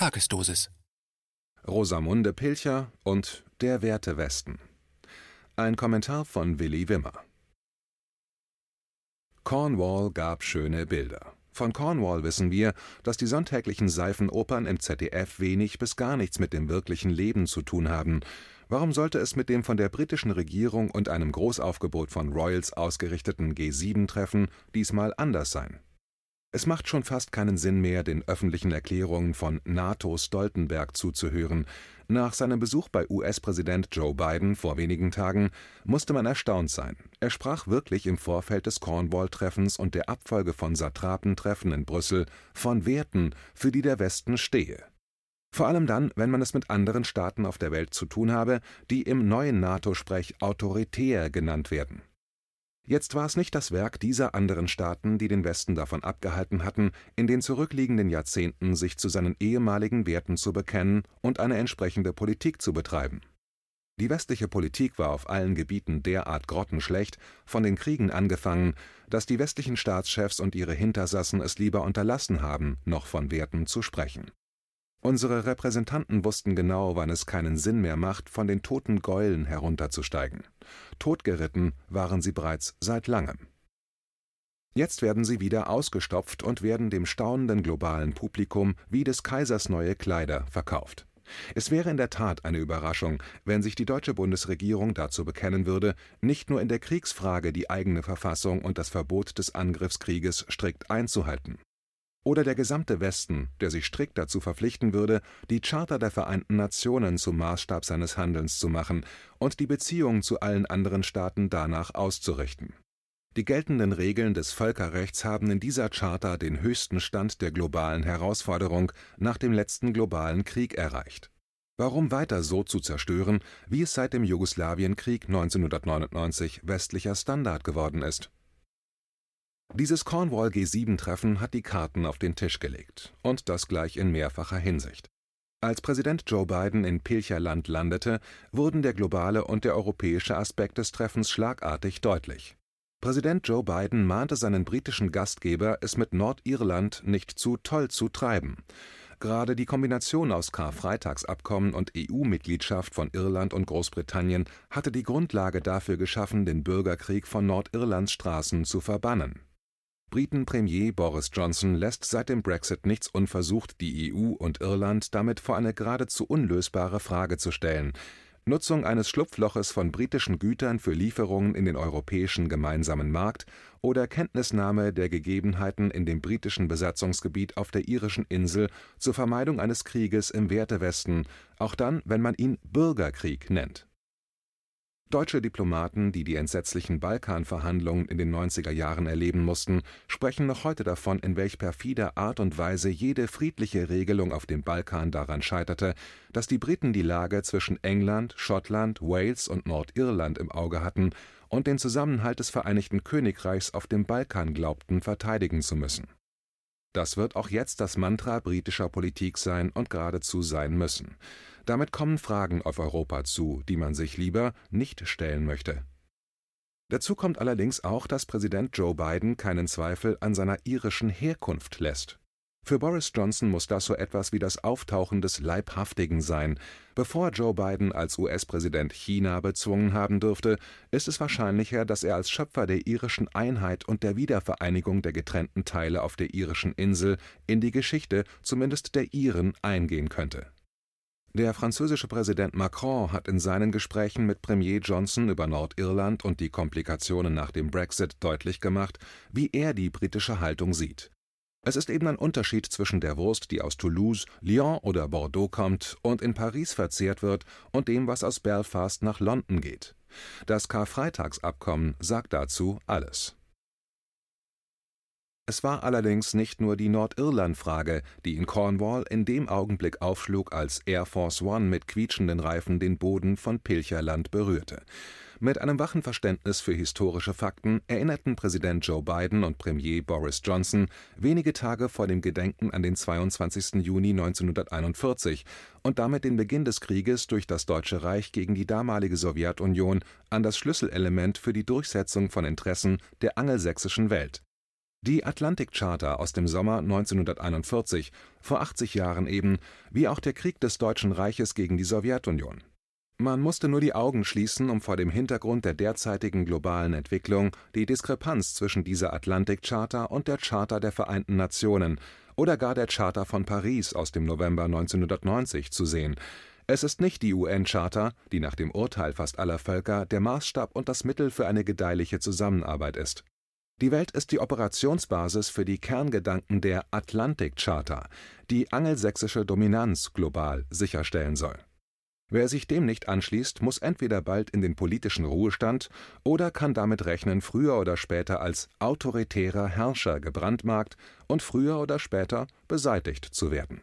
Tagesdosis. Rosamunde Pilcher und Der Werte Westen. Ein Kommentar von Willi Wimmer. Cornwall gab schöne Bilder. Von Cornwall wissen wir, dass die sonntäglichen Seifenopern im ZDF wenig bis gar nichts mit dem wirklichen Leben zu tun haben. Warum sollte es mit dem von der britischen Regierung und einem Großaufgebot von Royals ausgerichteten G7-Treffen diesmal anders sein? Es macht schon fast keinen Sinn mehr, den öffentlichen Erklärungen von NATO Stoltenberg zuzuhören. Nach seinem Besuch bei US-Präsident Joe Biden vor wenigen Tagen musste man erstaunt sein. Er sprach wirklich im Vorfeld des Cornwall-Treffens und der Abfolge von Satrapentreffen in Brüssel von Werten, für die der Westen stehe. Vor allem dann, wenn man es mit anderen Staaten auf der Welt zu tun habe, die im neuen NATO-Sprech autoritär genannt werden. Jetzt war es nicht das Werk dieser anderen Staaten, die den Westen davon abgehalten hatten, in den zurückliegenden Jahrzehnten sich zu seinen ehemaligen Werten zu bekennen und eine entsprechende Politik zu betreiben. Die westliche Politik war auf allen Gebieten derart grottenschlecht, von den Kriegen angefangen, dass die westlichen Staatschefs und ihre Hintersassen es lieber unterlassen haben, noch von Werten zu sprechen Unsere Repräsentanten wussten genau, wann es keinen Sinn mehr macht, von den toten Gäulen herunterzusteigen. Totgeritten waren sie bereits seit langem. Jetzt werden sie wieder ausgestopft und werden dem staunenden globalen Publikum wie des Kaisers neue Kleider verkauft. Es wäre in der Tat eine Überraschung, wenn sich die deutsche Bundesregierung dazu bekennen würde, nicht nur in der Kriegsfrage die eigene Verfassung und das Verbot des Angriffskrieges strikt einzuhalten oder der gesamte Westen, der sich strikt dazu verpflichten würde, die Charta der Vereinten Nationen zum Maßstab seines Handelns zu machen und die Beziehungen zu allen anderen Staaten danach auszurichten. Die geltenden Regeln des Völkerrechts haben in dieser Charta den höchsten Stand der globalen Herausforderung nach dem letzten globalen Krieg erreicht. Warum weiter so zu zerstören, wie es seit dem Jugoslawienkrieg 1999 westlicher Standard geworden ist? Dieses Cornwall-G7-Treffen hat die Karten auf den Tisch gelegt, und das gleich in mehrfacher Hinsicht. Als Präsident Joe Biden in Pilcherland landete, wurden der globale und der europäische Aspekt des Treffens schlagartig deutlich. Präsident Joe Biden mahnte seinen britischen Gastgeber, es mit Nordirland nicht zu toll zu treiben. Gerade die Kombination aus Karfreitagsabkommen und EU-Mitgliedschaft von Irland und Großbritannien hatte die Grundlage dafür geschaffen, den Bürgerkrieg von Nordirlands Straßen zu verbannen Briten-Premier Boris Johnson lässt seit dem Brexit nichts unversucht, die EU und Irland damit vor eine geradezu unlösbare Frage zu stellen: Nutzung eines Schlupfloches von britischen Gütern für Lieferungen in den europäischen gemeinsamen Markt oder Kenntnisnahme der Gegebenheiten in dem britischen Besatzungsgebiet auf der irischen Insel zur Vermeidung eines Krieges im Wertewesten, auch dann, wenn man ihn Bürgerkrieg nennt Deutsche Diplomaten, die die entsetzlichen Balkanverhandlungen in den 90er Jahren erleben mussten, sprechen noch heute davon, in welch perfider Art und Weise jede friedliche Regelung auf dem Balkan daran scheiterte, dass die Briten die Lage zwischen England, Schottland, Wales und Nordirland im Auge hatten und den Zusammenhalt des Vereinigten Königreichs auf dem Balkan glaubten verteidigen zu müssen. Das wird auch jetzt das Mantra britischer Politik sein und geradezu sein müssen damit kommen Fragen auf Europa zu, die man sich lieber nicht stellen möchte. Dazu kommt allerdings auch, dass Präsident Joe Biden keinen Zweifel an seiner irischen Herkunft lässt. Für Boris Johnson muss das so etwas wie das Auftauchen des Leibhaftigen sein. Bevor Joe Biden als US-Präsident China bezwungen haben dürfte, ist es wahrscheinlicher, dass er als Schöpfer der irischen Einheit und der Wiedervereinigung der getrennten Teile auf der irischen Insel in die Geschichte zumindest der Iren eingehen könnte der französische Präsident Macron hat in seinen Gesprächen mit Premier Johnson über Nordirland und die Komplikationen nach dem Brexit deutlich gemacht, wie er die britische Haltung sieht. Es ist eben ein Unterschied zwischen der Wurst, die aus Toulouse, Lyon oder Bordeaux kommt und in Paris verzehrt wird, und dem, was aus Belfast nach London geht. Das Karfreitagsabkommen sagt dazu alles es war allerdings nicht nur die Nordirland-Frage, die in Cornwall in dem Augenblick aufschlug, als Air Force One mit quietschenden Reifen den Boden von Pilcherland berührte. Mit einem wachen Verständnis für historische Fakten erinnerten Präsident Joe Biden und Premier Boris Johnson wenige Tage vor dem Gedenken an den 22. Juni 1941 und damit den Beginn des Krieges durch das Deutsche Reich gegen die damalige Sowjetunion an das Schlüsselelement für die Durchsetzung von Interessen der angelsächsischen Welt Die Atlantic Charta aus dem Sommer 1941, vor 80 Jahren eben, wie auch der Krieg des Deutschen Reiches gegen die Sowjetunion. Man musste nur die Augen schließen, um vor dem Hintergrund der derzeitigen globalen Entwicklung die Diskrepanz zwischen dieser Atlantic Charta und der Charta der Vereinten Nationen oder gar der Charta von Paris aus dem November 1990 zu sehen. Es ist nicht die UN-Charta, die nach dem Urteil fast aller Völker der Maßstab und das Mittel für eine gedeihliche Zusammenarbeit ist. Die Welt ist die Operationsbasis für die Kerngedanken der Atlantic Charta, die angelsächsische Dominanz global sicherstellen soll. Wer sich dem nicht anschließt, muss entweder bald in den politischen Ruhestand oder kann damit rechnen, früher oder später als autoritärer Herrscher gebrandmarkt und früher oder später beseitigt zu werden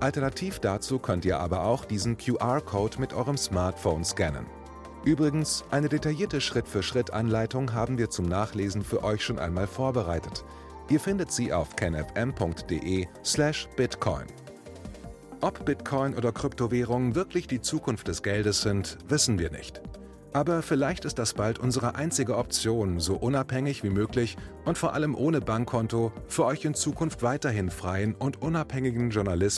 Alternativ dazu könnt ihr aber auch diesen QR-Code mit eurem Smartphone scannen. Übrigens, eine detaillierte Schritt-für-Schritt-Anleitung haben wir zum Nachlesen für euch schon einmal vorbereitet. Ihr findet sie auf canfm.de/bitcoin. Ob Bitcoin oder Kryptowährungen wirklich die Zukunft des Geldes sind, wissen wir nicht. Aber vielleicht ist das bald unsere einzige Option, so unabhängig wie möglich und vor allem ohne Bankkonto für euch in Zukunft weiterhin freien und unabhängigen Journalismus